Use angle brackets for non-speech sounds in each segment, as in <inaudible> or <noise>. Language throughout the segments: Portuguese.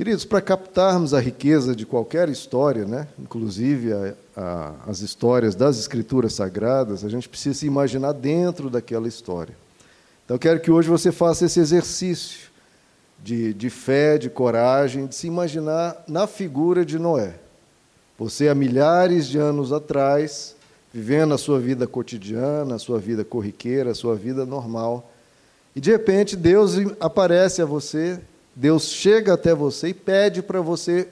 Queridos, para captarmos a riqueza de qualquer história, né, inclusive a, a, as histórias das Escrituras Sagradas, a gente precisa se imaginar dentro daquela história. Então, quero que hoje você faça esse exercício de, de fé, de coragem, de se imaginar na figura de Noé. Você, há milhares de anos atrás, vivendo a sua vida cotidiana, a sua vida corriqueira, a sua vida normal, e de repente Deus aparece a você, Deus chega até você e pede para você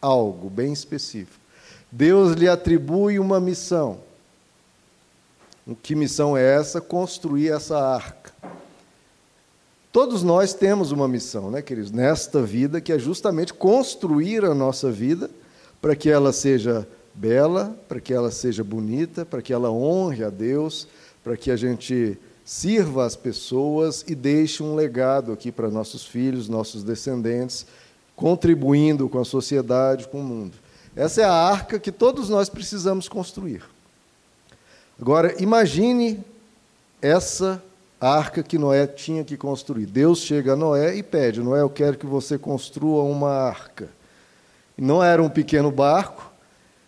algo bem específico. Deus lhe atribui uma missão. Que missão é essa? Construir essa arca. Todos nós temos uma missão, né, queridos, nesta vida, que é justamente construir a nossa vida para que ela seja bela, para que ela seja bonita, para que ela honre a Deus, para que a gente sirva as pessoas e deixe um legado aqui para nossos filhos, nossos descendentes, contribuindo com a sociedade, com o mundo. Essa é a arca que todos nós precisamos construir. Agora, imagine essa arca que Noé tinha que construir. Deus chega a Noé e pede: Noé, eu quero que você construa uma arca. Não era um pequeno barco,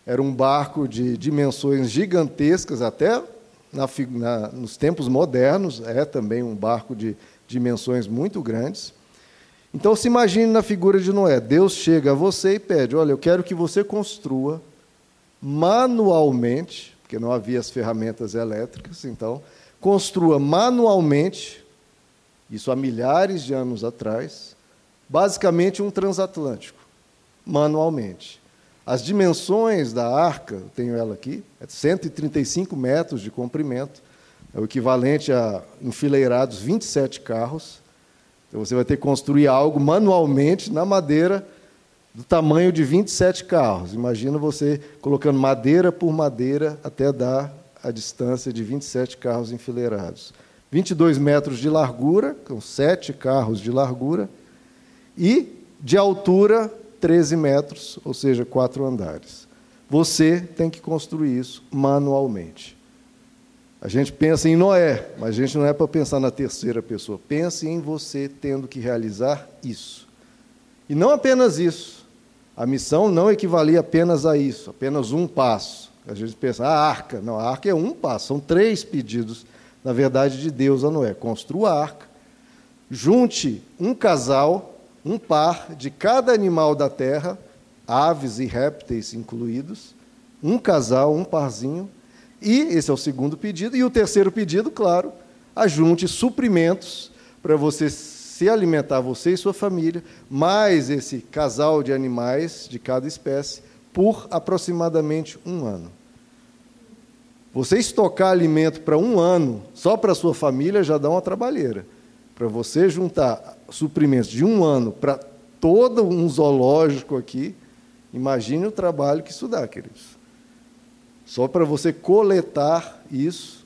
era um barco de dimensões gigantescas, até na, na, nos tempos modernos, é também um barco de dimensões muito grandes. Então se imagine na figura de Noé. Deus chega a você e pede: Olha, eu quero que você construa manualmente, porque não havia as ferramentas elétricas, então, construa manualmente, isso há milhares de anos atrás, basicamente um transatlântico, manualmente. As dimensões da arca, tenho ela aqui, é 135 metros de comprimento, é o equivalente a enfileirados 27 carros. Então você vai ter que construir algo manualmente na madeira do tamanho de 27 carros. Imagina você colocando madeira por madeira até dar a distância de 27 carros enfileirados. 22 metros de largura, com 7 carros de largura, e de altura 13 metros, ou seja, quatro andares. Você tem que construir isso manualmente. A gente pensa em Noé, mas a gente não é para pensar na terceira pessoa. Pense em você tendo que realizar isso. E não apenas isso. A missão não equivalia apenas a isso, apenas um passo. A gente pensa, a arca. Não, a arca é um passo, são três pedidos, na verdade, de Deus a Noé. Construa a arca, junte um casal um par de cada animal da terra, aves e répteis incluídos, um casal, um parzinho, e esse é o segundo pedido. E o terceiro pedido, claro, ajunte suprimentos para você se alimentar, você e sua família, mais esse casal de animais de cada espécie, por aproximadamente um ano. Você estocar alimento para um ano, só para sua família, já dá uma trabalheira. Para você juntar suprimentos de um ano para todo um zoológico aqui, imagine o trabalho que isso dá, queridos. Só para você coletar isso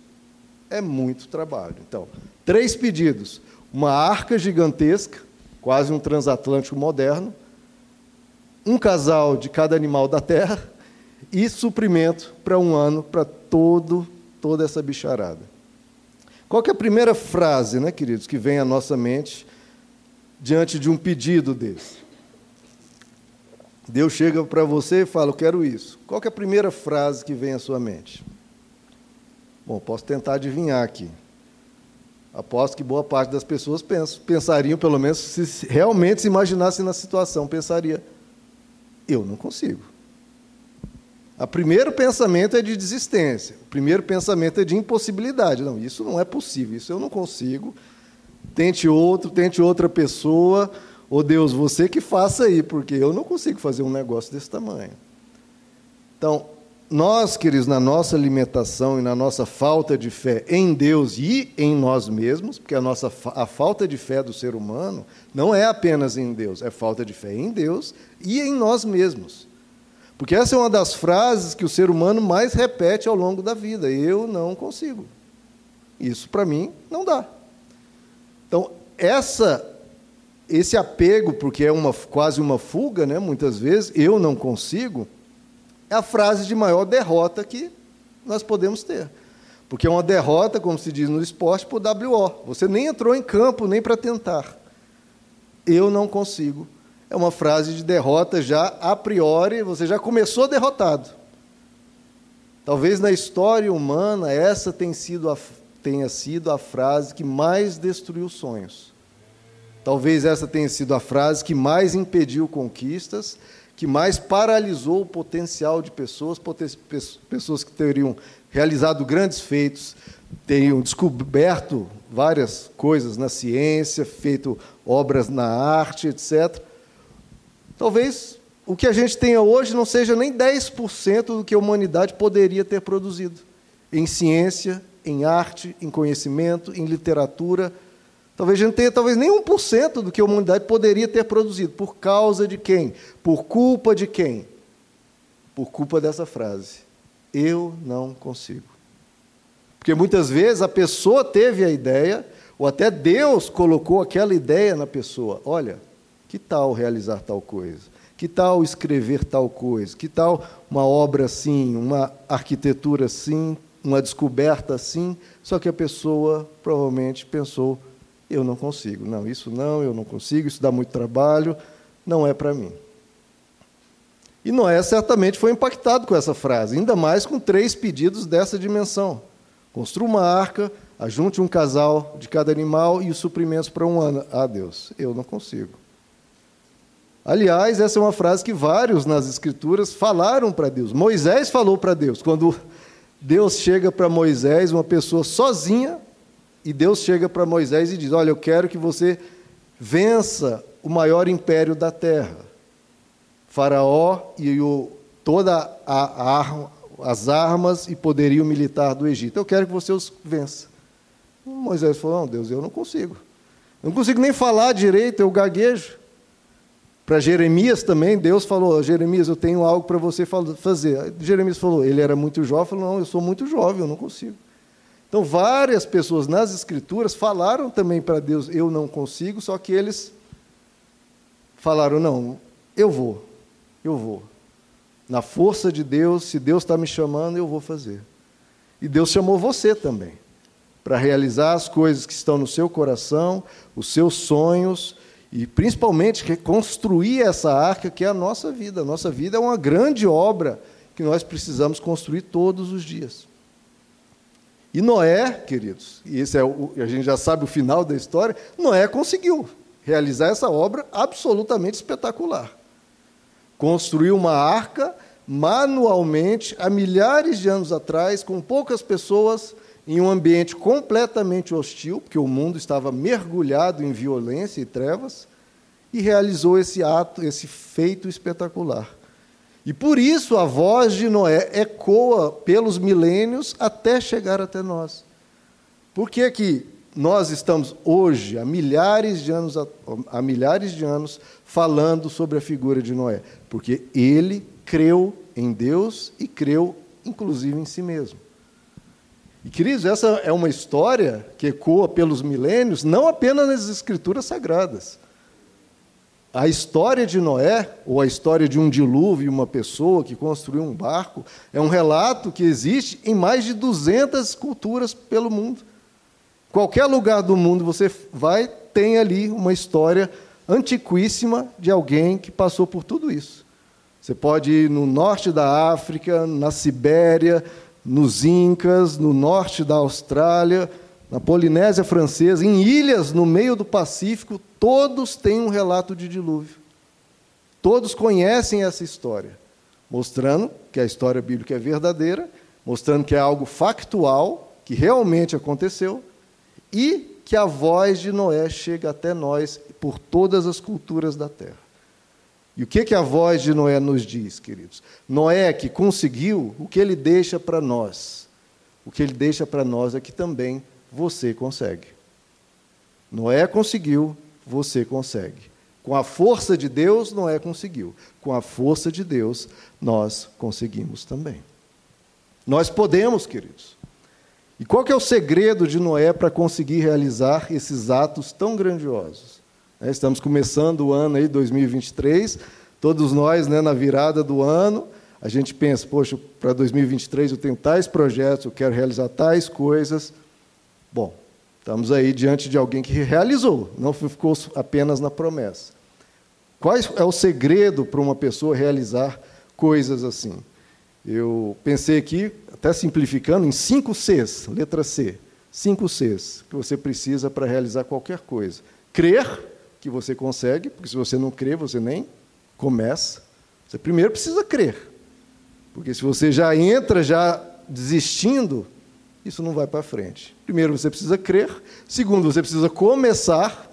é muito trabalho. Então, três pedidos: uma arca gigantesca, quase um transatlântico moderno, um casal de cada animal da terra e suprimento para um ano para todo toda essa bicharada. Qual é a primeira frase, né, queridos, que vem à nossa mente diante de um pedido desse. Deus chega para você e fala: Eu quero isso. Qual é a primeira frase que vem à sua mente? Bom, posso tentar adivinhar aqui. Aposto que boa parte das pessoas pensariam, pelo menos, se realmente se imaginassem na situação, pensaria: Eu não consigo. O primeiro pensamento é de desistência, o primeiro pensamento é de impossibilidade. Não, isso não é possível, isso eu não consigo, tente outro, tente outra pessoa, ou oh, Deus, você que faça aí, porque eu não consigo fazer um negócio desse tamanho. Então, nós, queridos, na nossa alimentação e na nossa falta de fé em Deus e em nós mesmos, porque a nossa a falta de fé do ser humano não é apenas em Deus, é falta de fé em Deus e em nós mesmos. Porque essa é uma das frases que o ser humano mais repete ao longo da vida. Eu não consigo. Isso para mim não dá. Então, essa, esse apego, porque é uma, quase uma fuga, né, muitas vezes, eu não consigo, é a frase de maior derrota que nós podemos ter. Porque é uma derrota, como se diz no esporte, por WO. Você nem entrou em campo nem para tentar. Eu não consigo, é uma frase de derrota já a priori, você já começou derrotado. Talvez na história humana essa tenha sido a, tenha sido a frase que mais destruiu sonhos. Talvez essa tenha sido a frase que mais impediu conquistas, que mais paralisou o potencial de pessoas, pessoas que teriam realizado grandes feitos, teriam descoberto várias coisas na ciência, feito obras na arte, etc. Talvez o que a gente tenha hoje não seja nem 10% do que a humanidade poderia ter produzido em ciência, em arte, em conhecimento, em literatura. Talvez a gente tenha talvez nem 1% do que a humanidade poderia ter produzido. Por causa de quem? Por culpa de quem? Por culpa dessa frase. Eu não consigo. Porque muitas vezes a pessoa teve a ideia, ou até Deus colocou aquela ideia na pessoa. Olha, que tal realizar tal coisa? Que tal escrever tal coisa? Que tal uma obra assim, uma arquitetura assim, uma descoberta assim? Só que a pessoa provavelmente pensou: eu não consigo. Não, isso não, eu não consigo, isso dá muito trabalho, não é para mim. E Noé certamente foi impactado com essa frase, ainda mais com três pedidos dessa dimensão: construa uma arca, ajunte um casal de cada animal e os suprimentos para um ano. Ah, Deus, eu não consigo. Aliás, essa é uma frase que vários nas Escrituras falaram para Deus. Moisés falou para Deus. Quando Deus chega para Moisés, uma pessoa sozinha, e Deus chega para Moisés e diz: Olha, eu quero que você vença o maior império da terra. Faraó e o, toda a, a, as armas e poderio militar do Egito. Eu quero que você os vença. Moisés falou: Não, Deus, eu não consigo. Eu não consigo nem falar direito, eu gaguejo. Para Jeremias também, Deus falou: Jeremias, eu tenho algo para você fazer. Jeremias falou: ele era muito jovem, falou: não, eu sou muito jovem, eu não consigo. Então, várias pessoas nas Escrituras falaram também para Deus: eu não consigo, só que eles falaram: não, eu vou, eu vou. Na força de Deus, se Deus está me chamando, eu vou fazer. E Deus chamou você também, para realizar as coisas que estão no seu coração, os seus sonhos e principalmente reconstruir essa arca que é a nossa vida. A nossa vida é uma grande obra que nós precisamos construir todos os dias. E Noé, queridos, e esse é o, a gente já sabe o final da história, Noé conseguiu realizar essa obra absolutamente espetacular. Construiu uma arca manualmente há milhares de anos atrás, com poucas pessoas, em um ambiente completamente hostil, porque o mundo estava mergulhado em violência e trevas, e realizou esse ato, esse feito espetacular. E por isso a voz de Noé ecoa pelos milênios até chegar até nós. Por que, que nós estamos hoje, há milhares de anos, há milhares de anos, falando sobre a figura de Noé? Porque ele creu em Deus e creu, inclusive, em si mesmo. E, queridos, essa é uma história que ecoa pelos milênios, não apenas nas escrituras sagradas. A história de Noé, ou a história de um dilúvio, uma pessoa que construiu um barco, é um relato que existe em mais de 200 culturas pelo mundo. Qualquer lugar do mundo você vai, tem ali uma história antiquíssima de alguém que passou por tudo isso. Você pode ir no norte da África, na Sibéria, nos Incas, no norte da Austrália, na Polinésia Francesa, em ilhas no meio do Pacífico, todos têm um relato de dilúvio. Todos conhecem essa história, mostrando que a história bíblica é verdadeira, mostrando que é algo factual, que realmente aconteceu, e que a voz de Noé chega até nós por todas as culturas da terra. E o que, que a voz de Noé nos diz, queridos? Noé que conseguiu, o que ele deixa para nós? O que ele deixa para nós é que também você consegue. Noé conseguiu, você consegue. Com a força de Deus, Noé conseguiu. Com a força de Deus, nós conseguimos também. Nós podemos, queridos. E qual que é o segredo de Noé para conseguir realizar esses atos tão grandiosos? É, estamos começando o ano aí, 2023, todos nós, né, na virada do ano, a gente pensa, poxa, para 2023 eu tenho tais projetos, eu quero realizar tais coisas. Bom, estamos aí diante de alguém que realizou, não ficou apenas na promessa. Qual é o segredo para uma pessoa realizar coisas assim? Eu pensei aqui, até simplificando, em cinco Cs, letra C. Cinco Cs que você precisa para realizar qualquer coisa. Crer que você consegue, porque se você não crer, você nem começa. Você primeiro precisa crer. Porque se você já entra já desistindo, isso não vai para frente. Primeiro você precisa crer, segundo você precisa começar,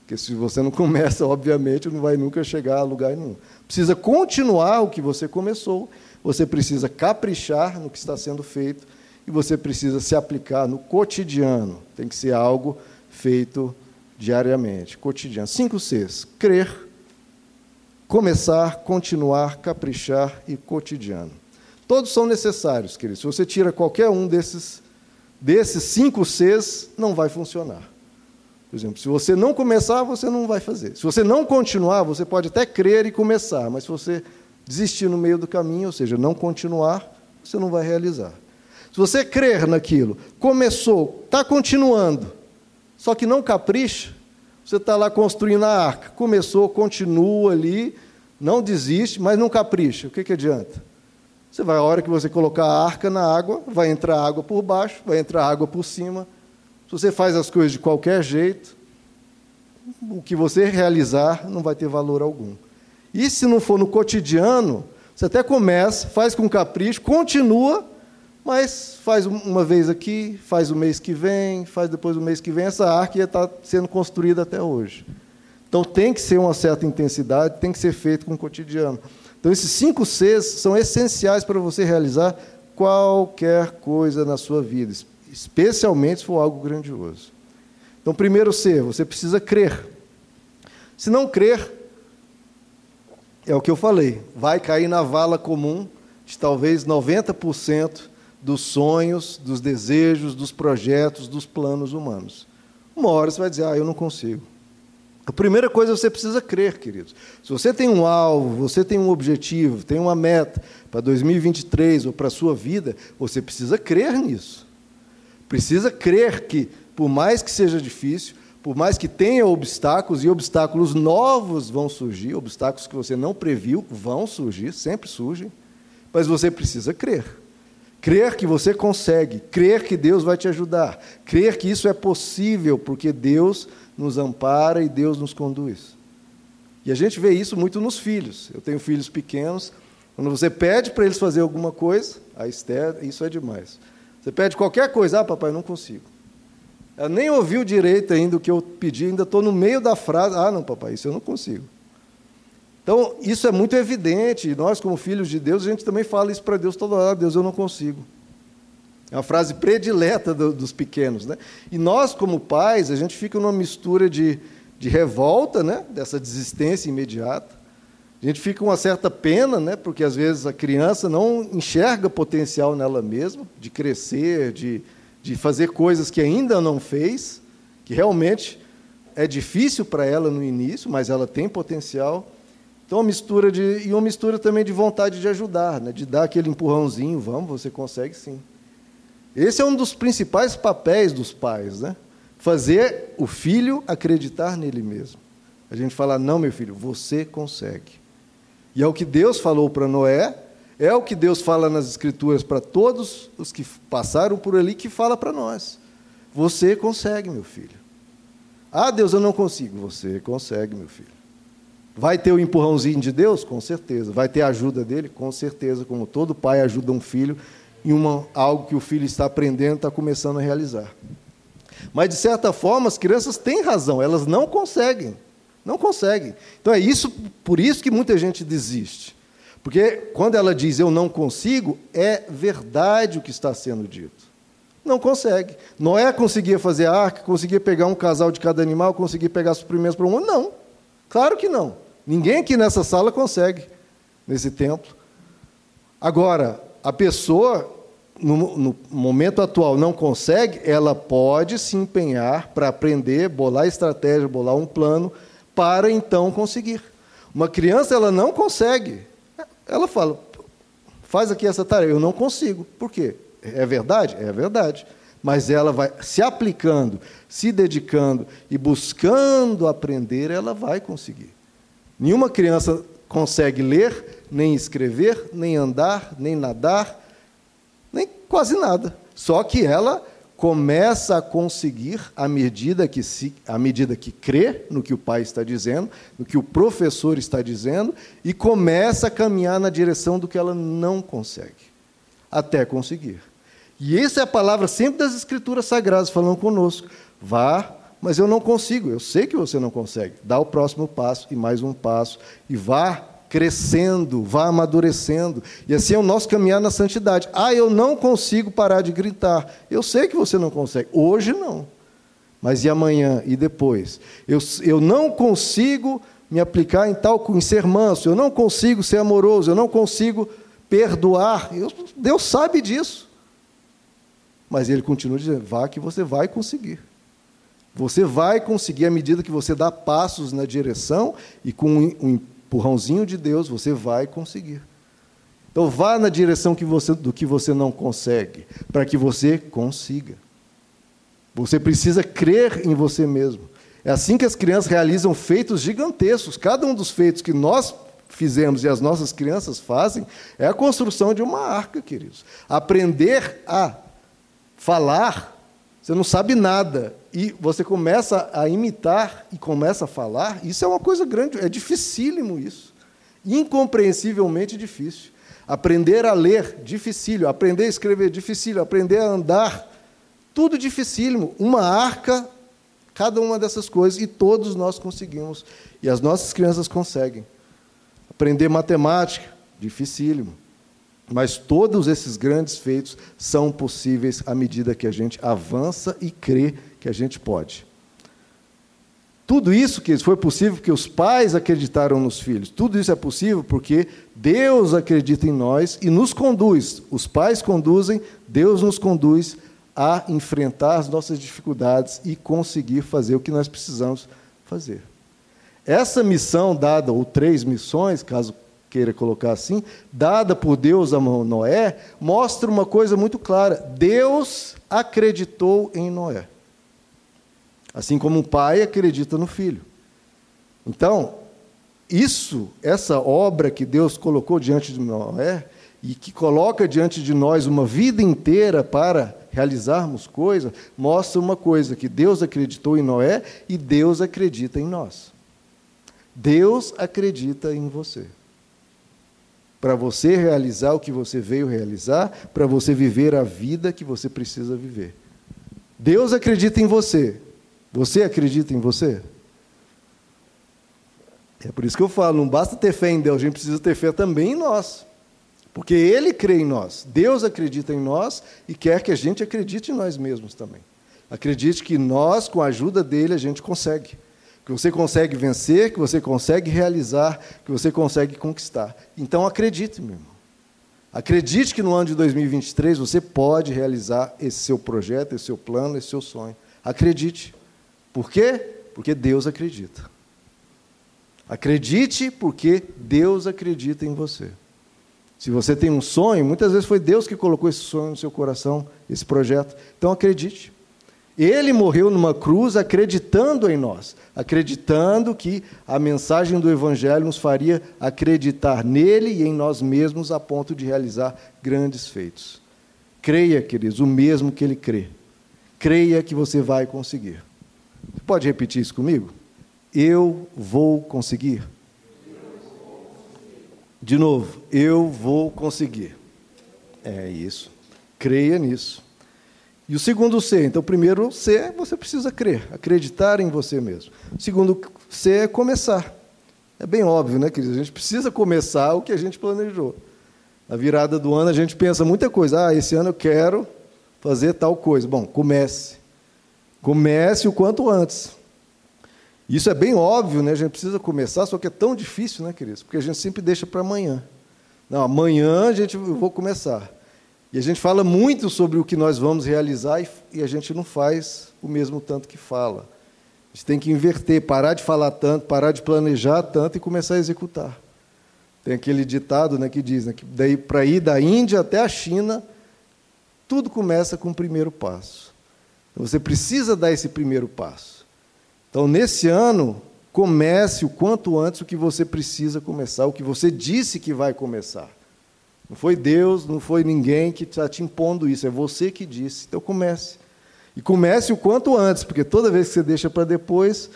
porque se você não <laughs> começa, obviamente, não vai nunca chegar a lugar nenhum. Precisa continuar o que você começou, você precisa caprichar no que está sendo feito e você precisa se aplicar no cotidiano. Tem que ser algo feito diariamente, cotidiano. Cinco Cs: crer, começar, continuar, caprichar e cotidiano. Todos são necessários, queridos. Se você tira qualquer um desses, desses cinco Cs, não vai funcionar. Por exemplo, se você não começar, você não vai fazer. Se você não continuar, você pode até crer e começar, mas se você desistir no meio do caminho, ou seja, não continuar, você não vai realizar. Se você crer naquilo, começou, está continuando, só que não capricha, você está lá construindo a arca, começou, continua ali, não desiste, mas não capricha. O que, que adianta? Você vai, a hora que você colocar a arca na água, vai entrar água por baixo, vai entrar água por cima. Se você faz as coisas de qualquer jeito, o que você realizar não vai ter valor algum. E se não for no cotidiano, você até começa, faz com capricho, continua, mas faz uma vez aqui, faz o mês que vem, faz depois o mês que vem, essa arca ia estar sendo construída até hoje. Então tem que ser uma certa intensidade, tem que ser feito com o cotidiano. Então esses cinco Cs são essenciais para você realizar qualquer coisa na sua vida, especialmente se for algo grandioso. Então, primeiro C, você precisa crer. Se não crer, é o que eu falei, vai cair na vala comum de talvez 90% dos sonhos, dos desejos, dos projetos, dos planos humanos. Uma hora você vai dizer, ah, eu não consigo. A primeira coisa você precisa crer, queridos. Se você tem um alvo, você tem um objetivo, tem uma meta para 2023 ou para a sua vida, você precisa crer nisso. Precisa crer que, por mais que seja difícil, por mais que tenha obstáculos, e obstáculos novos vão surgir, obstáculos que você não previu vão surgir, sempre surgem, mas você precisa crer. Crer que você consegue, crer que Deus vai te ajudar, crer que isso é possível, porque Deus nos ampara e Deus nos conduz. E a gente vê isso muito nos filhos. Eu tenho filhos pequenos, quando você pede para eles fazer alguma coisa, a Esther, isso é demais. Você pede qualquer coisa, ah, papai, não consigo. Ela nem ouviu direito ainda o que eu pedi, ainda estou no meio da frase. Ah, não, papai, isso eu não consigo. Então, isso é muito evidente. E nós, como filhos de Deus, a gente também fala isso para Deus toda hora: Deus, eu não consigo. É uma frase predileta do, dos pequenos. Né? E nós, como pais, a gente fica numa mistura de, de revolta, né? dessa desistência imediata. A gente fica com uma certa pena, né? porque às vezes a criança não enxerga potencial nela mesma, de crescer, de, de fazer coisas que ainda não fez, que realmente é difícil para ela no início, mas ela tem potencial. Então, uma mistura de e uma mistura também de vontade de ajudar, né? de dar aquele empurrãozinho, vamos, você consegue sim. Esse é um dos principais papéis dos pais, né? Fazer o filho acreditar nele mesmo. A gente fala, não, meu filho, você consegue. E é o que Deus falou para Noé, é o que Deus fala nas Escrituras para todos os que passaram por ali, que fala para nós. Você consegue, meu filho. Ah, Deus, eu não consigo. Você consegue, meu filho. Vai ter o empurrãozinho de Deus? Com certeza. Vai ter a ajuda dele? Com certeza. Como todo pai ajuda um filho em uma, algo que o filho está aprendendo, está começando a realizar. Mas, de certa forma, as crianças têm razão, elas não conseguem. Não conseguem. Então é isso, por isso que muita gente desiste. Porque quando ela diz eu não consigo, é verdade o que está sendo dito. Não consegue. Noé conseguia fazer arca, conseguia pegar um casal de cada animal, conseguia pegar suprimentos para um. Não. Claro que não. Ninguém aqui nessa sala consegue, nesse templo. Agora, a pessoa, no, no momento atual, não consegue, ela pode se empenhar para aprender, bolar estratégia, bolar um plano, para então conseguir. Uma criança, ela não consegue. Ela fala, faz aqui essa tarefa. Eu não consigo. Por quê? É verdade? É verdade. Mas ela vai se aplicando, se dedicando e buscando aprender, ela vai conseguir. Nenhuma criança consegue ler, nem escrever, nem andar, nem nadar, nem quase nada. Só que ela começa a conseguir à medida que se, à medida que crê no que o pai está dizendo, no que o professor está dizendo e começa a caminhar na direção do que ela não consegue, até conseguir. E essa é a palavra sempre das escrituras sagradas falando conosco. Vá, mas eu não consigo. Eu sei que você não consegue. Dá o próximo passo e mais um passo e vá crescendo, vá amadurecendo. E assim é o nosso caminhar na santidade. Ah, eu não consigo parar de gritar. Eu sei que você não consegue. Hoje não. Mas e amanhã e depois? Eu, eu não consigo me aplicar em tal em ser manso, eu não consigo ser amoroso, eu não consigo perdoar. Eu, Deus sabe disso. Mas ele continua dizendo: vá que você vai conseguir. Você vai conseguir à medida que você dá passos na direção e com um empurrãozinho de Deus, você vai conseguir. Então vá na direção que você, do que você não consegue, para que você consiga. Você precisa crer em você mesmo. É assim que as crianças realizam feitos gigantescos. Cada um dos feitos que nós fizemos e as nossas crianças fazem é a construção de uma arca, queridos. Aprender a falar, você não sabe nada, e você começa a imitar e começa a falar, isso é uma coisa grande, é dificílimo isso. Incompreensivelmente difícil. Aprender a ler, dificílimo. Aprender a escrever, dificílimo. Aprender a andar, tudo dificílimo. Uma arca, cada uma dessas coisas, e todos nós conseguimos. E as nossas crianças conseguem. Aprender matemática, dificílimo. Mas todos esses grandes feitos são possíveis à medida que a gente avança e crê que a gente pode. Tudo isso que foi possível porque os pais acreditaram nos filhos. Tudo isso é possível porque Deus acredita em nós e nos conduz. Os pais conduzem, Deus nos conduz a enfrentar as nossas dificuldades e conseguir fazer o que nós precisamos fazer. Essa missão dada, ou três missões, caso queira colocar assim, dada por Deus a Noé, mostra uma coisa muito clara: Deus acreditou em Noé. Assim como um pai acredita no filho. Então, isso, essa obra que Deus colocou diante de Noé, e que coloca diante de nós uma vida inteira para realizarmos coisas, mostra uma coisa: que Deus acreditou em Noé e Deus acredita em nós. Deus acredita em você. Para você realizar o que você veio realizar, para você viver a vida que você precisa viver. Deus acredita em você. Você acredita em você? É por isso que eu falo, não basta ter fé em Deus, a gente precisa ter fé também em nós. Porque Ele crê em nós, Deus acredita em nós e quer que a gente acredite em nós mesmos também. Acredite que nós, com a ajuda dele, a gente consegue. Que você consegue vencer, que você consegue realizar, que você consegue conquistar. Então acredite, meu irmão. Acredite que no ano de 2023 você pode realizar esse seu projeto, esse seu plano, esse seu sonho. Acredite. Por quê? Porque Deus acredita. Acredite porque Deus acredita em você. Se você tem um sonho, muitas vezes foi Deus que colocou esse sonho no seu coração, esse projeto. Então acredite. Ele morreu numa cruz acreditando em nós, acreditando que a mensagem do Evangelho nos faria acreditar nele e em nós mesmos a ponto de realizar grandes feitos. Creia, queridos, o mesmo que ele crê. Creia que você vai conseguir. Você pode repetir isso comigo? Eu vou conseguir. De novo, eu vou conseguir. É isso. Creia nisso. E o segundo C, então, o primeiro C, você precisa crer, acreditar em você mesmo. O segundo C é começar. É bem óbvio, né, queridos? A gente precisa começar o que a gente planejou. Na virada do ano, a gente pensa muita coisa. Ah, esse ano eu quero fazer tal coisa. Bom, comece. Comece o quanto antes. Isso é bem óbvio, né? A gente precisa começar, só que é tão difícil, né, queridos? Porque a gente sempre deixa para amanhã. Não, amanhã a gente eu vou começar. E a gente fala muito sobre o que nós vamos realizar e, a gente não faz o mesmo tanto que fala. A gente tem que inverter, parar de falar tanto, parar de planejar tanto e começar a executar. Tem aquele ditado né, que diz né, que para ir da Índia até a China, tudo começa com o primeiro passo. Você precisa dar esse primeiro passo. Então, nesse ano, Comece o quanto antes o que você precisa começar, o que você disse que vai começar. Não foi Deus, não foi ninguém que está te impondo isso, é você que disse. Então comece. E comece o quanto antes, porque toda vez que você deixa para depois,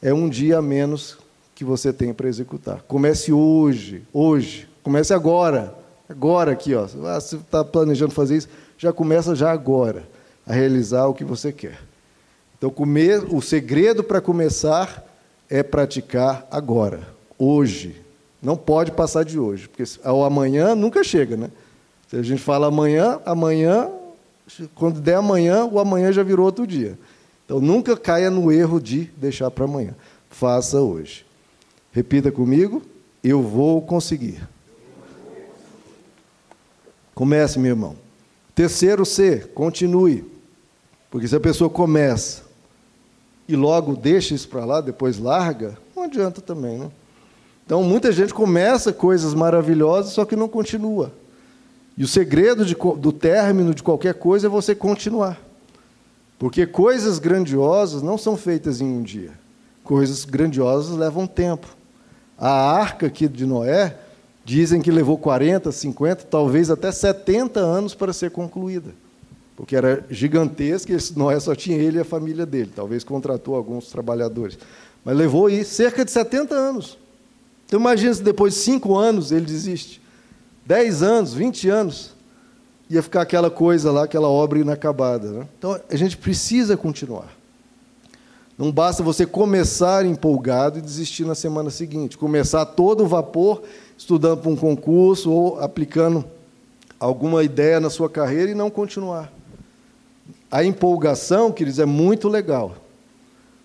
é um dia a menos que você tem para executar. Comece hoje, hoje. Comece agora. Agora aqui, ó. Ah, você está planejando fazer isso, já começa já agora a realizar o que você quer. Então, o segredo para começar é praticar agora, hoje. Não pode passar de hoje, porque o amanhã nunca chega, né? Se a gente fala amanhã, amanhã, quando der amanhã, o amanhã já virou outro dia. Então nunca caia no erro de deixar para amanhã. Faça hoje. Repita comigo, eu vou conseguir. Comece, meu irmão. Terceiro C, continue. Porque se a pessoa começa e logo deixa isso para lá, depois larga, não adianta também, né? Então, muita gente começa coisas maravilhosas, só que não continua. E o segredo de, do término de qualquer coisa é você continuar. Porque coisas grandiosas não são feitas em um dia. Coisas grandiosas levam tempo. A arca aqui de Noé, dizem que levou 40, 50, talvez até 70 anos para ser concluída. Porque era gigantesca, e Noé só tinha ele e a família dele. Talvez contratou alguns trabalhadores. Mas levou aí cerca de 70 anos. Então imagina se depois de cinco anos ele desiste. Dez anos, vinte anos, ia ficar aquela coisa lá, aquela obra inacabada. Né? Então a gente precisa continuar. Não basta você começar empolgado e desistir na semana seguinte. Começar todo o vapor, estudando para um concurso ou aplicando alguma ideia na sua carreira e não continuar. A empolgação, queridos, é muito legal.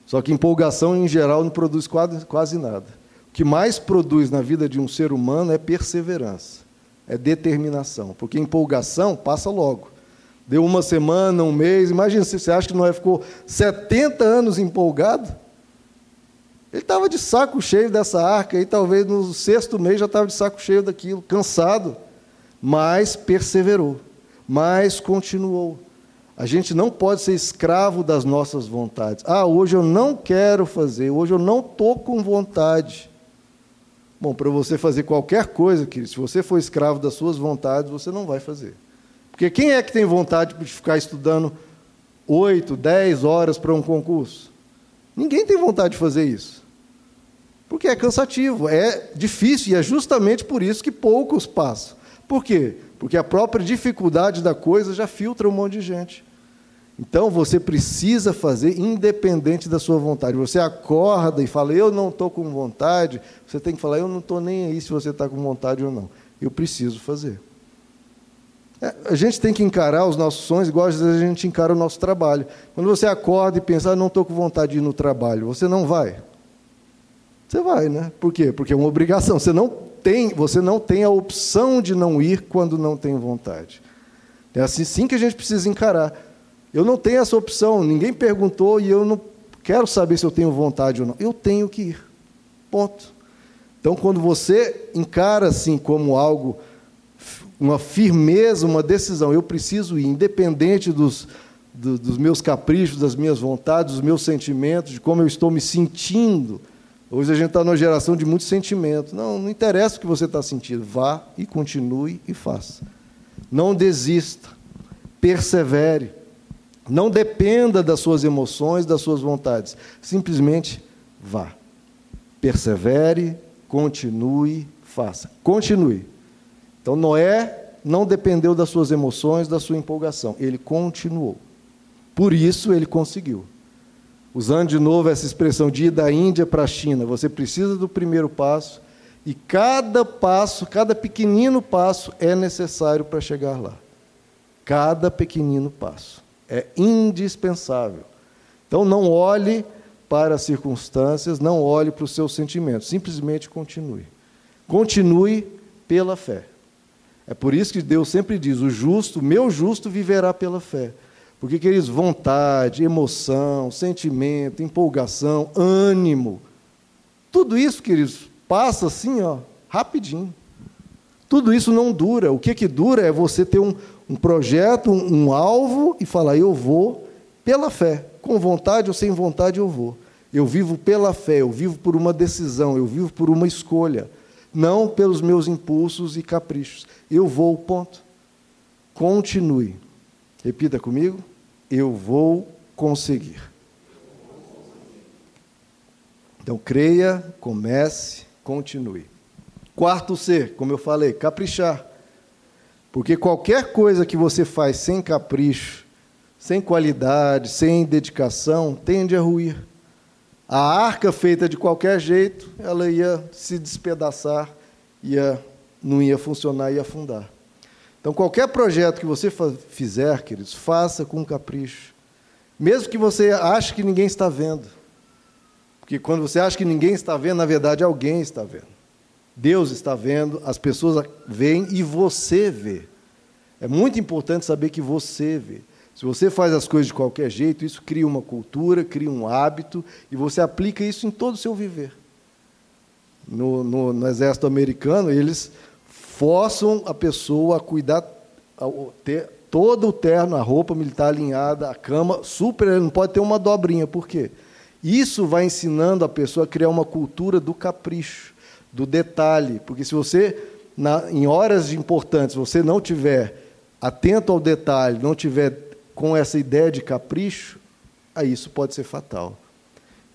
Só que empolgação, em geral, não produz quase, quase nada que mais produz na vida de um ser humano é perseverança, é determinação, porque empolgação passa logo. Deu uma semana, um mês, imagina se você acha que Noé ficou 70 anos empolgado. Ele estava de saco cheio dessa arca, e talvez no sexto mês já estava de saco cheio daquilo, cansado, mas perseverou, mas continuou. A gente não pode ser escravo das nossas vontades. Ah, hoje eu não quero fazer, hoje eu não estou com vontade. Bom, para você fazer qualquer coisa, querido, se você for escravo das suas vontades, você não vai fazer. Porque quem é que tem vontade de ficar estudando oito, dez horas para um concurso? Ninguém tem vontade de fazer isso. Porque é cansativo, é difícil, e é justamente por isso que poucos passam. Por quê? Porque a própria dificuldade da coisa já filtra um monte de gente. Então você precisa fazer independente da sua vontade. Você acorda e fala, eu não estou com vontade, você tem que falar, eu não estou nem aí se você está com vontade ou não. Eu preciso fazer. É, a gente tem que encarar os nossos sonhos igual às vezes a gente encara o nosso trabalho. Quando você acorda e pensa, ah, não estou com vontade de ir no trabalho, você não vai. Você vai, né? Por quê? Porque é uma obrigação. Você não tem, você não tem a opção de não ir quando não tem vontade. É assim sim que a gente precisa encarar. Eu não tenho essa opção, ninguém perguntou e eu não quero saber se eu tenho vontade ou não. Eu tenho que ir. Ponto. Então, quando você encara assim como algo, uma firmeza, uma decisão, eu preciso ir, independente dos, do, dos meus caprichos, das minhas vontades, dos meus sentimentos, de como eu estou me sentindo. Hoje a gente está numa geração de muito sentimento. Não, não interessa o que você está sentindo. Vá e continue e faça. Não desista. Persevere. Não dependa das suas emoções, das suas vontades. Simplesmente vá. Persevere, continue, faça. Continue. Então Noé não dependeu das suas emoções, da sua empolgação. Ele continuou. Por isso ele conseguiu. Usando de novo essa expressão de ir da Índia para a China, você precisa do primeiro passo e cada passo, cada pequenino passo é necessário para chegar lá. Cada pequenino passo. É indispensável. Então não olhe para as circunstâncias, não olhe para os seus sentimentos, simplesmente continue. Continue pela fé. É por isso que Deus sempre diz: o justo, meu justo, viverá pela fé. Porque, queridos, vontade, emoção, sentimento, empolgação, ânimo, tudo isso, queridos, passa assim, ó, rapidinho. Tudo isso não dura. O que, que dura é você ter um, um projeto, um, um alvo e falar: eu vou pela fé, com vontade ou sem vontade eu vou. Eu vivo pela fé, eu vivo por uma decisão, eu vivo por uma escolha, não pelos meus impulsos e caprichos. Eu vou, ponto. Continue. Repita comigo. Eu vou conseguir. Então, creia, comece, continue. Quarto C, como eu falei, caprichar. Porque qualquer coisa que você faz sem capricho, sem qualidade, sem dedicação, tende a ruir. A arca feita de qualquer jeito, ela ia se despedaçar, ia, não ia funcionar, ia afundar. Então, qualquer projeto que você fizer, queridos, faça com capricho. Mesmo que você ache que ninguém está vendo. Porque quando você acha que ninguém está vendo, na verdade alguém está vendo. Deus está vendo, as pessoas veem e você vê. É muito importante saber que você vê. Se você faz as coisas de qualquer jeito, isso cria uma cultura, cria um hábito, e você aplica isso em todo o seu viver. No, no, no exército americano, eles forçam a pessoa a cuidar, a ter todo o terno, a roupa militar alinhada, a cama, super, não pode ter uma dobrinha. Por quê? Isso vai ensinando a pessoa a criar uma cultura do capricho do detalhe, porque se você, na, em horas importantes, você não tiver atento ao detalhe, não tiver com essa ideia de capricho, aí isso pode ser fatal.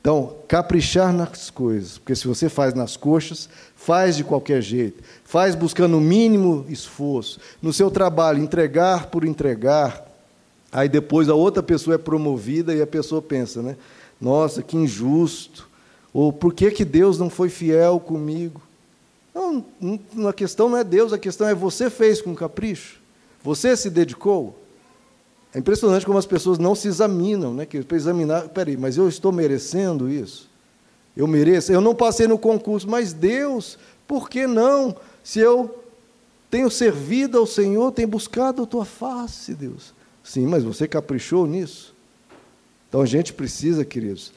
Então, caprichar nas coisas, porque se você faz nas coxas, faz de qualquer jeito, faz buscando o mínimo esforço. No seu trabalho, entregar por entregar, aí depois a outra pessoa é promovida e a pessoa pensa, né? Nossa, que injusto. Ou por que, que Deus não foi fiel comigo? Não, a questão não é Deus, a questão é você fez com capricho. Você se dedicou. É impressionante como as pessoas não se examinam, né? Que para examinar, peraí, mas eu estou merecendo isso? Eu mereço? Eu não passei no concurso, mas Deus, por que não? Se eu tenho servido ao Senhor, tenho buscado a tua face, Deus. Sim, mas você caprichou nisso? Então a gente precisa, queridos,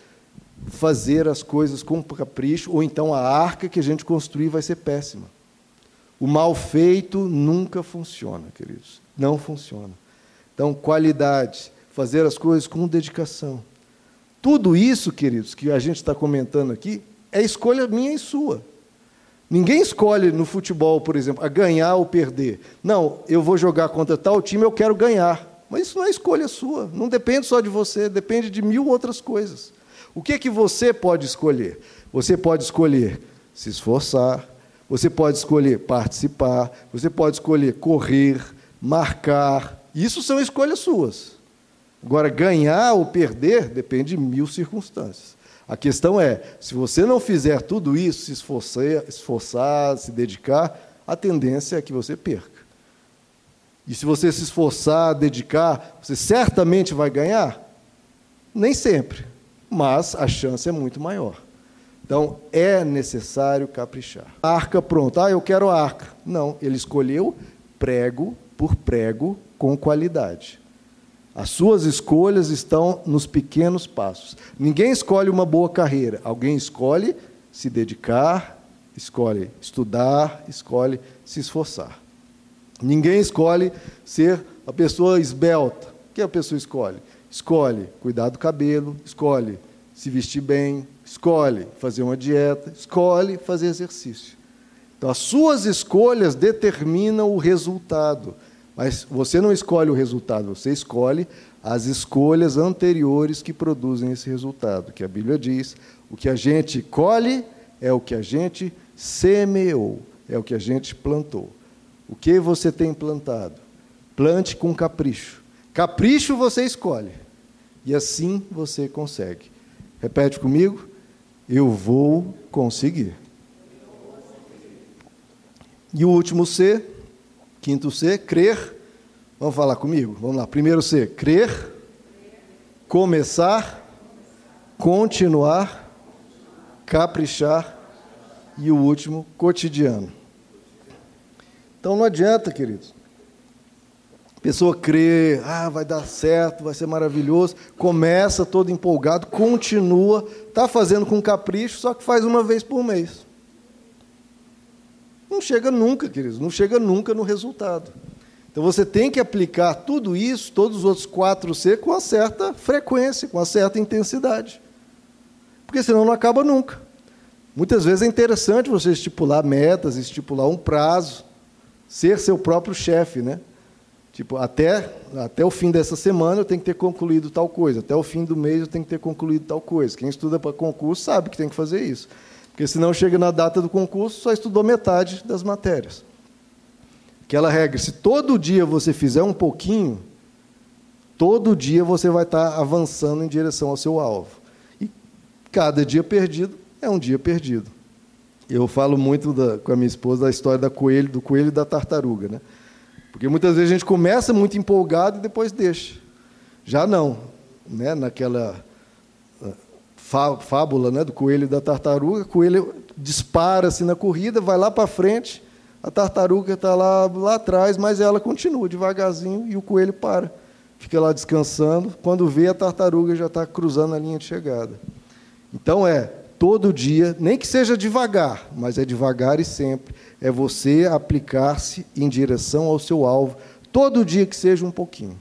fazer as coisas com capricho, ou então a arca que a gente construir vai ser péssima. O mal feito nunca funciona, queridos. Não funciona. Então, qualidade, fazer as coisas com dedicação. Tudo isso, queridos, que a gente está comentando aqui, é escolha minha e sua. Ninguém escolhe no futebol, por exemplo, a ganhar ou perder. Não, eu vou jogar contra tal time, eu quero ganhar. Mas isso não é escolha sua. Não depende só de você, depende de mil outras coisas. O que, que você pode escolher? Você pode escolher se esforçar, você pode escolher participar, você pode escolher correr, marcar. Isso são escolhas suas. Agora, ganhar ou perder depende de mil circunstâncias. A questão é: se você não fizer tudo isso, se esforçar, esforçar, se dedicar, a tendência é que você perca. E se você se esforçar, dedicar, você certamente vai ganhar? Nem sempre mas a chance é muito maior. Então, é necessário caprichar. Arca pronta. Ah, eu quero a arca. Não, ele escolheu prego por prego com qualidade. As suas escolhas estão nos pequenos passos. Ninguém escolhe uma boa carreira, alguém escolhe se dedicar, escolhe estudar, escolhe se esforçar. Ninguém escolhe ser a pessoa esbelta. O que a pessoa escolhe? Escolhe cuidar do cabelo, escolhe se vestir bem, escolhe fazer uma dieta, escolhe fazer exercício. Então, as suas escolhas determinam o resultado. Mas você não escolhe o resultado, você escolhe as escolhas anteriores que produzem esse resultado. Que a Bíblia diz: o que a gente colhe é o que a gente semeou, é o que a gente plantou. O que você tem plantado? Plante com capricho. Capricho você escolhe. E assim você consegue. Repete comigo. Eu vou conseguir. E o último C, quinto C, crer. Vamos falar comigo? Vamos lá. Primeiro C, crer, começar, continuar, caprichar e o último, cotidiano. Então não adianta, queridos, pessoa crê, ah, vai dar certo, vai ser maravilhoso, começa todo empolgado, continua, está fazendo com capricho, só que faz uma vez por mês. Não chega nunca, queridos, não chega nunca no resultado. Então você tem que aplicar tudo isso, todos os outros quatro C, com uma certa frequência, com uma certa intensidade. Porque senão não acaba nunca. Muitas vezes é interessante você estipular metas, estipular um prazo, ser seu próprio chefe, né? Tipo, até, até o fim dessa semana eu tenho que ter concluído tal coisa, até o fim do mês eu tenho que ter concluído tal coisa. Quem estuda para concurso sabe que tem que fazer isso. Porque senão chega na data do concurso, só estudou metade das matérias. Aquela regra, se todo dia você fizer um pouquinho, todo dia você vai estar avançando em direção ao seu alvo. E cada dia perdido é um dia perdido. Eu falo muito da, com a minha esposa da história da coelho, do coelho e da tartaruga. Né? Porque muitas vezes a gente começa muito empolgado e depois deixa. Já não. Né? Naquela ah, fábula né, do coelho e da tartaruga, o coelho dispara-se na corrida, vai lá para frente, a tartaruga está lá, lá atrás, mas ela continua devagarzinho e o coelho para. Fica lá descansando. Quando vê, a tartaruga já está cruzando a linha de chegada. Então é, todo dia, nem que seja devagar, mas é devagar e sempre, é você aplicar-se em direção ao seu alvo, todo dia que seja um pouquinho.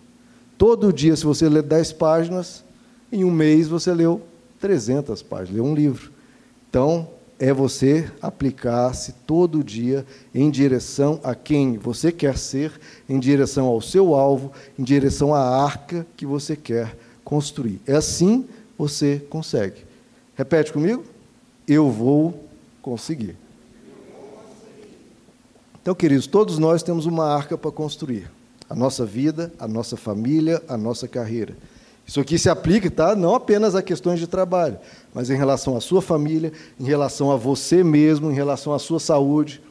Todo dia, se você ler 10 páginas, em um mês você leu 300 páginas, leu um livro. Então, é você aplicar-se todo dia em direção a quem você quer ser, em direção ao seu alvo, em direção à arca que você quer construir. É assim você consegue. Repete comigo. Eu vou conseguir. Então, queridos, todos nós temos uma arca para construir. A nossa vida, a nossa família, a nossa carreira. Isso aqui se aplica, tá? Não apenas a questões de trabalho, mas em relação à sua família, em relação a você mesmo, em relação à sua saúde.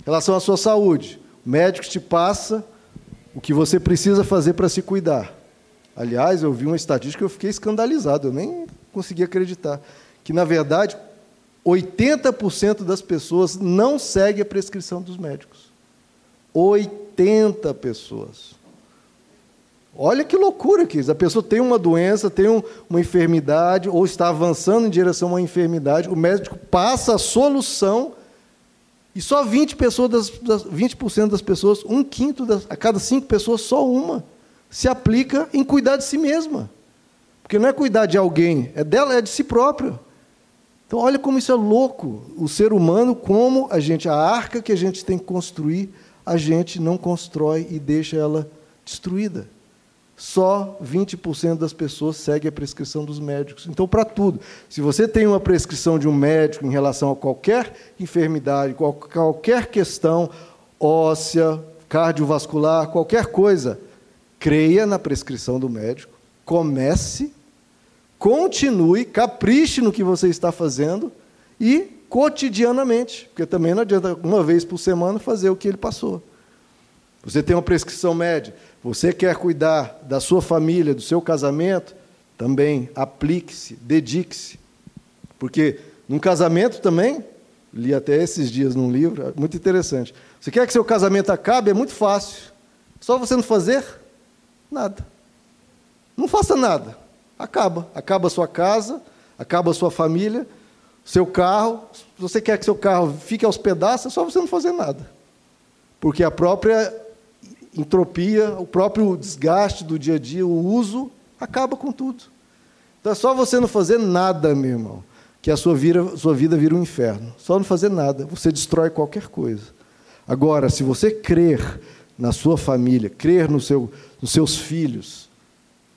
Em relação à sua saúde, o médico te passa o que você precisa fazer para se cuidar. Aliás, eu vi uma estatística que eu fiquei escandalizado, eu nem consegui acreditar que, na verdade, 80% das pessoas não segue a prescrição dos médicos. 80 pessoas. Olha que loucura que isso. A pessoa tem uma doença, tem um, uma enfermidade, ou está avançando em direção a uma enfermidade, o médico passa a solução e só 20%, pessoas das, das, 20 das pessoas, um quinto das, a cada cinco pessoas, só uma, se aplica em cuidar de si mesma. Porque não é cuidar de alguém, é dela, é de si próprio. Então, olha como isso é louco. O ser humano, como a gente, a arca que a gente tem que construir, a gente não constrói e deixa ela destruída. Só 20% das pessoas seguem a prescrição dos médicos. Então, para tudo. Se você tem uma prescrição de um médico em relação a qualquer enfermidade, qualquer questão óssea, cardiovascular, qualquer coisa, creia na prescrição do médico, comece continue, capriche no que você está fazendo e cotidianamente, porque também não adianta uma vez por semana fazer o que ele passou. Você tem uma prescrição médica, você quer cuidar da sua família, do seu casamento, também aplique-se, dedique-se. Porque num casamento também, li até esses dias num livro, é muito interessante. Você quer que seu casamento acabe? É muito fácil. Só você não fazer nada. Não faça nada acaba. Acaba a sua casa, acaba a sua família, seu carro. Se você quer que seu carro fique aos pedaços, é só você não fazer nada. Porque a própria entropia, o próprio desgaste do dia a dia, o uso, acaba com tudo. Então é só você não fazer nada, meu irmão, que a sua vida, sua vida vira um inferno. Só não fazer nada, você destrói qualquer coisa. Agora, se você crer na sua família, crer no seu, nos seus filhos,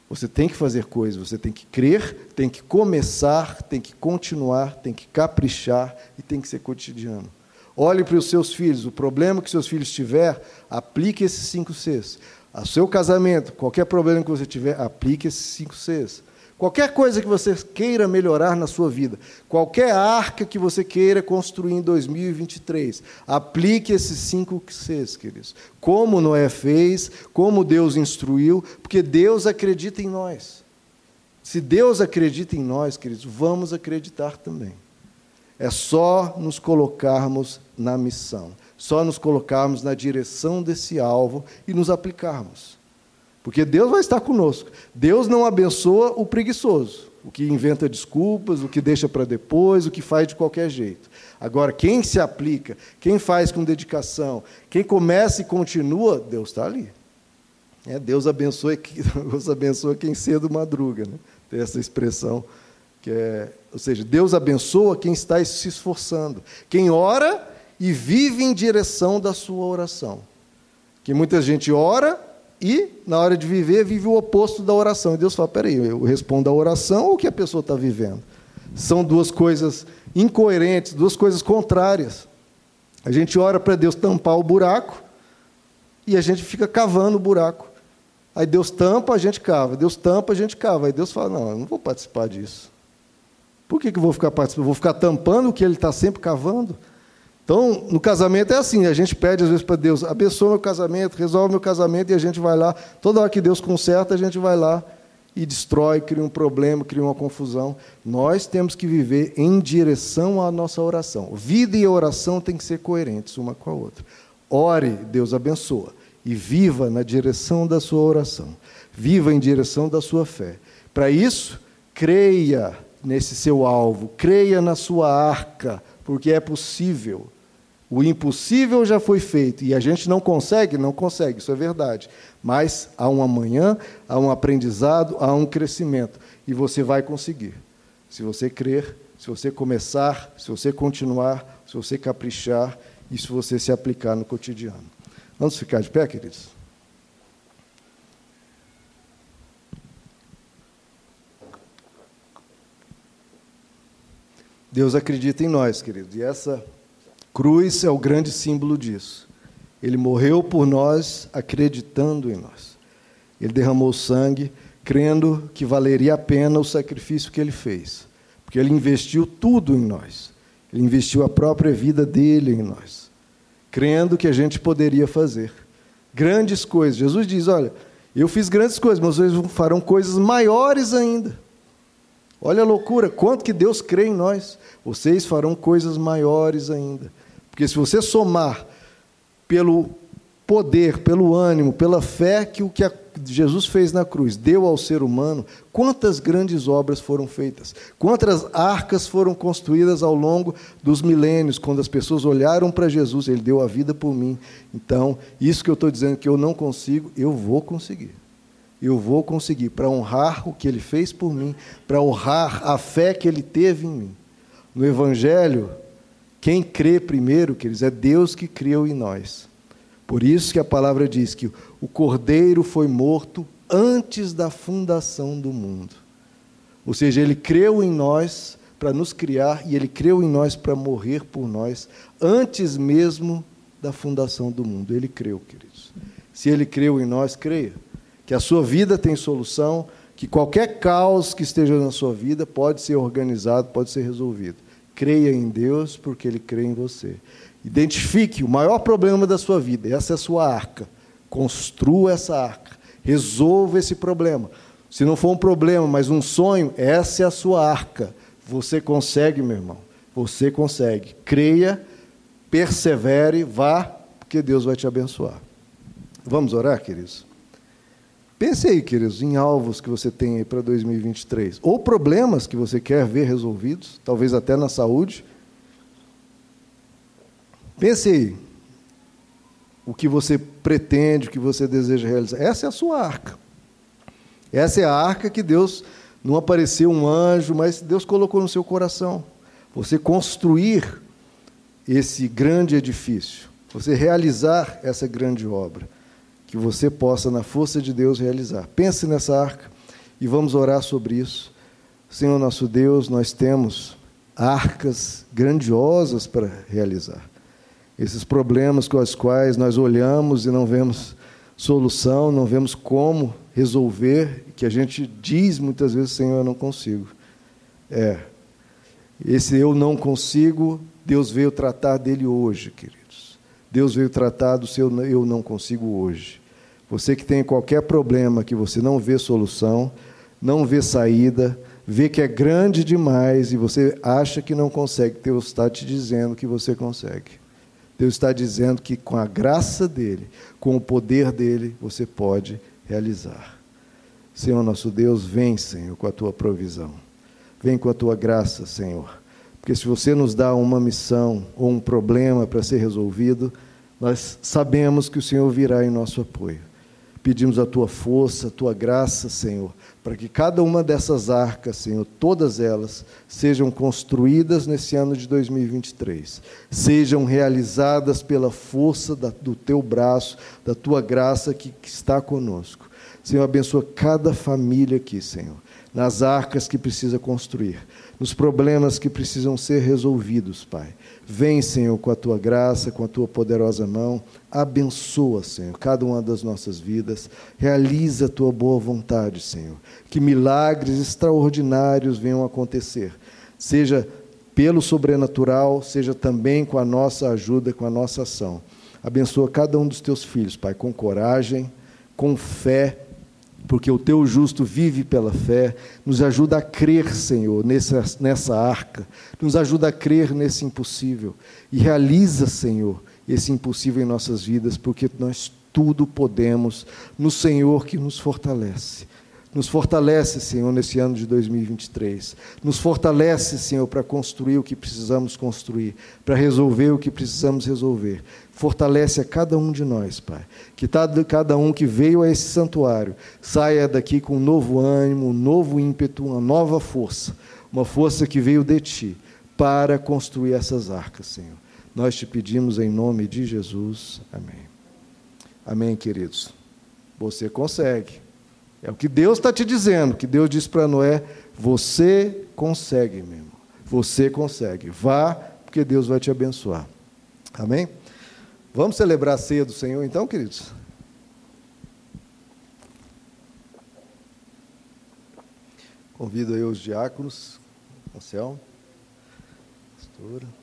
você tem que fazer coisas, você tem que crer, tem que começar, tem que continuar, tem que caprichar e tem que ser cotidiano. Olhe para os seus filhos, o problema que seus filhos tiver, aplique esses cinco Cs. A seu casamento, qualquer problema que você tiver, aplique esses cinco Cs. Qualquer coisa que você queira melhorar na sua vida, qualquer arca que você queira construir em 2023, aplique esses cinco Cs, queridos. Como Noé fez, como Deus instruiu, porque Deus acredita em nós. Se Deus acredita em nós, queridos, vamos acreditar também. É só nos colocarmos na missão, só nos colocarmos na direção desse alvo e nos aplicarmos. Porque Deus vai estar conosco. Deus não abençoa o preguiçoso, o que inventa desculpas, o que deixa para depois, o que faz de qualquer jeito. Agora, quem se aplica, quem faz com dedicação, quem começa e continua, Deus está ali. É, Deus, abençoa, <laughs> Deus abençoa quem cedo madruga. Né? Tem essa expressão que é, ou seja, Deus abençoa quem está se esforçando, quem ora e vive em direção da sua oração. Que muita gente ora e, na hora de viver, vive o oposto da oração. E Deus fala: peraí, eu respondo à oração ou o que a pessoa está vivendo? São duas coisas incoerentes, duas coisas contrárias. A gente ora para Deus tampar o buraco e a gente fica cavando o buraco. Aí Deus tampa, a gente cava. Deus tampa, a gente cava. Aí Deus fala: Não, eu não vou participar disso. Por que, que eu vou ficar participando? Eu vou ficar tampando o que ele está sempre cavando? Então, no casamento é assim: a gente pede às vezes para Deus, abençoa meu casamento, resolve meu casamento, e a gente vai lá. Toda hora que Deus conserta, a gente vai lá e destrói, cria um problema, cria uma confusão. Nós temos que viver em direção à nossa oração. Vida e oração têm que ser coerentes uma com a outra. Ore, Deus abençoa e viva na direção da sua oração. Viva em direção da sua fé. Para isso, creia nesse seu alvo, creia na sua arca, porque é possível. O impossível já foi feito e a gente não consegue, não consegue, isso é verdade. Mas há um amanhã, há um aprendizado, há um crescimento e você vai conseguir. Se você crer, se você começar, se você continuar, se você caprichar e se você se aplicar no cotidiano. Vamos ficar de pé, queridos? Deus acredita em nós, queridos, e essa cruz é o grande símbolo disso. Ele morreu por nós, acreditando em nós. Ele derramou sangue, crendo que valeria a pena o sacrifício que ele fez, porque ele investiu tudo em nós. Ele investiu a própria vida dele em nós crendo que a gente poderia fazer grandes coisas. Jesus diz: Olha, eu fiz grandes coisas, mas vocês farão coisas maiores ainda. Olha a loucura, quanto que Deus crê em nós. Vocês farão coisas maiores ainda. Porque se você somar pelo poder, pelo ânimo, pela fé que o que Jesus fez na cruz deu ao ser humano, quantas grandes obras foram feitas, quantas arcas foram construídas ao longo dos milênios, quando as pessoas olharam para Jesus, ele deu a vida por mim. Então, isso que eu estou dizendo que eu não consigo, eu vou conseguir. Eu vou conseguir, para honrar o que ele fez por mim, para honrar a fé que ele teve em mim. No Evangelho, quem crê primeiro, queridos, é Deus que criou em nós. Por isso que a palavra diz que o cordeiro foi morto antes da fundação do mundo. Ou seja, ele creu em nós para nos criar e ele creu em nós para morrer por nós antes mesmo da fundação do mundo. Ele creu, queridos. Se ele creu em nós, creia que a sua vida tem solução, que qualquer caos que esteja na sua vida pode ser organizado, pode ser resolvido. Creia em Deus porque ele crê em você. Identifique o maior problema da sua vida, essa é a sua arca. Construa essa arca. Resolva esse problema. Se não for um problema, mas um sonho, essa é a sua arca. Você consegue, meu irmão. Você consegue. Creia, persevere, vá, porque Deus vai te abençoar. Vamos orar, queridos? Pense aí, queridos, em alvos que você tem aí para 2023, ou problemas que você quer ver resolvidos, talvez até na saúde, Pense aí. O que você pretende, o que você deseja realizar. Essa é a sua arca. Essa é a arca que Deus não apareceu um anjo, mas Deus colocou no seu coração. Você construir esse grande edifício, você realizar essa grande obra, que você possa, na força de Deus, realizar. Pense nessa arca e vamos orar sobre isso. Senhor nosso Deus, nós temos arcas grandiosas para realizar esses problemas com os quais nós olhamos e não vemos solução, não vemos como resolver, que a gente diz muitas vezes, Senhor, eu não consigo. É. Esse eu não consigo, Deus veio tratar dele hoje, queridos. Deus veio tratar do seu eu não consigo hoje. Você que tem qualquer problema que você não vê solução, não vê saída, vê que é grande demais e você acha que não consegue, Deus está te dizendo que você consegue. Deus está dizendo que com a graça dele, com o poder dele, você pode realizar. Senhor nosso Deus, vem, Senhor, com a tua provisão. Vem com a tua graça, Senhor. Porque se você nos dá uma missão ou um problema para ser resolvido, nós sabemos que o Senhor virá em nosso apoio. Pedimos a tua força, a tua graça, Senhor, para que cada uma dessas arcas, Senhor, todas elas, sejam construídas nesse ano de 2023, sejam realizadas pela força da, do teu braço, da tua graça que, que está conosco. Senhor, abençoa cada família aqui, Senhor, nas arcas que precisa construir, nos problemas que precisam ser resolvidos, Pai. Vem, Senhor, com a tua graça, com a tua poderosa mão. Abençoa, Senhor, cada uma das nossas vidas. Realiza a tua boa vontade, Senhor. Que milagres extraordinários venham acontecer. Seja pelo sobrenatural, seja também com a nossa ajuda, com a nossa ação. Abençoa cada um dos teus filhos, Pai, com coragem, com fé porque o teu justo vive pela fé, nos ajuda a crer, Senhor, nessa, nessa arca, nos ajuda a crer nesse impossível e realiza, Senhor, esse impossível em nossas vidas, porque nós tudo podemos no Senhor que nos fortalece. Nos fortalece, Senhor, nesse ano de 2023. Nos fortalece, Senhor, para construir o que precisamos construir, para resolver o que precisamos resolver. Fortalece a cada um de nós, Pai. Que cada um que veio a esse santuário saia daqui com um novo ânimo, um novo ímpeto, uma nova força. Uma força que veio de Ti para construir essas arcas, Senhor. Nós te pedimos em nome de Jesus. Amém. Amém, queridos. Você consegue. É o que Deus está te dizendo, que Deus disse para Noé: você consegue mesmo. Você consegue. Vá, porque Deus vai te abençoar. Amém? Vamos celebrar a ceia do Senhor, então, queridos? Convido aí os diáconos, Anselmo, pastora.